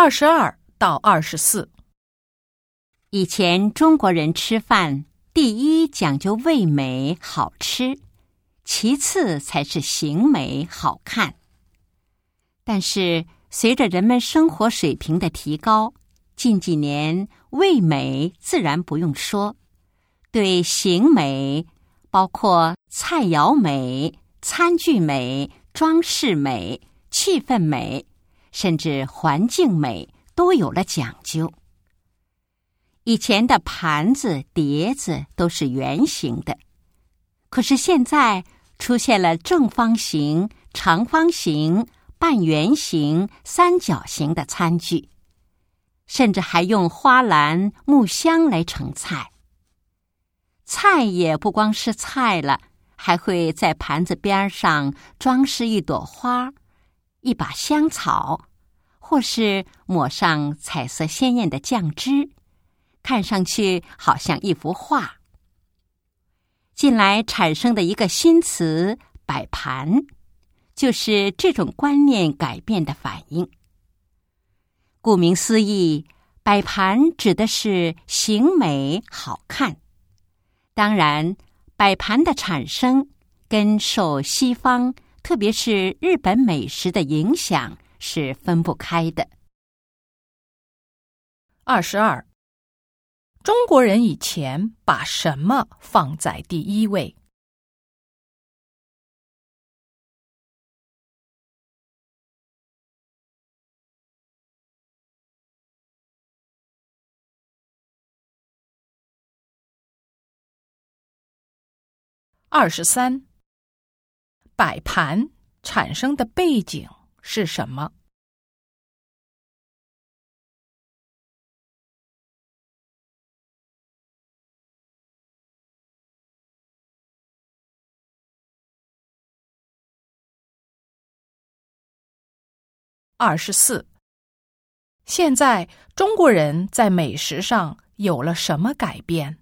二十二到二十四，以前中国人吃饭，第一讲究味美好吃，其次才是形美好看。但是随着人们生活水平的提高，近几年味美自然不用说，对形美，包括菜肴美、餐具美、装饰美、气氛美。甚至环境美都有了讲究。以前的盘子、碟子都是圆形的，可是现在出现了正方形、长方形、半圆形、三角形的餐具，甚至还用花篮、木箱来盛菜。菜也不光是菜了，还会在盘子边上装饰一朵花。一把香草，或是抹上彩色鲜艳的酱汁，看上去好像一幅画。近来产生的一个新词“摆盘”，就是这种观念改变的反应。顾名思义，摆盘指的是形美好看。当然，摆盘的产生跟受西方。特别是日本美食的影响是分不开的。二十二，中国人以前把什么放在第一位？二十三。摆盘产生的背景是什么？二十四。现在中国人在美食上有了什么改变？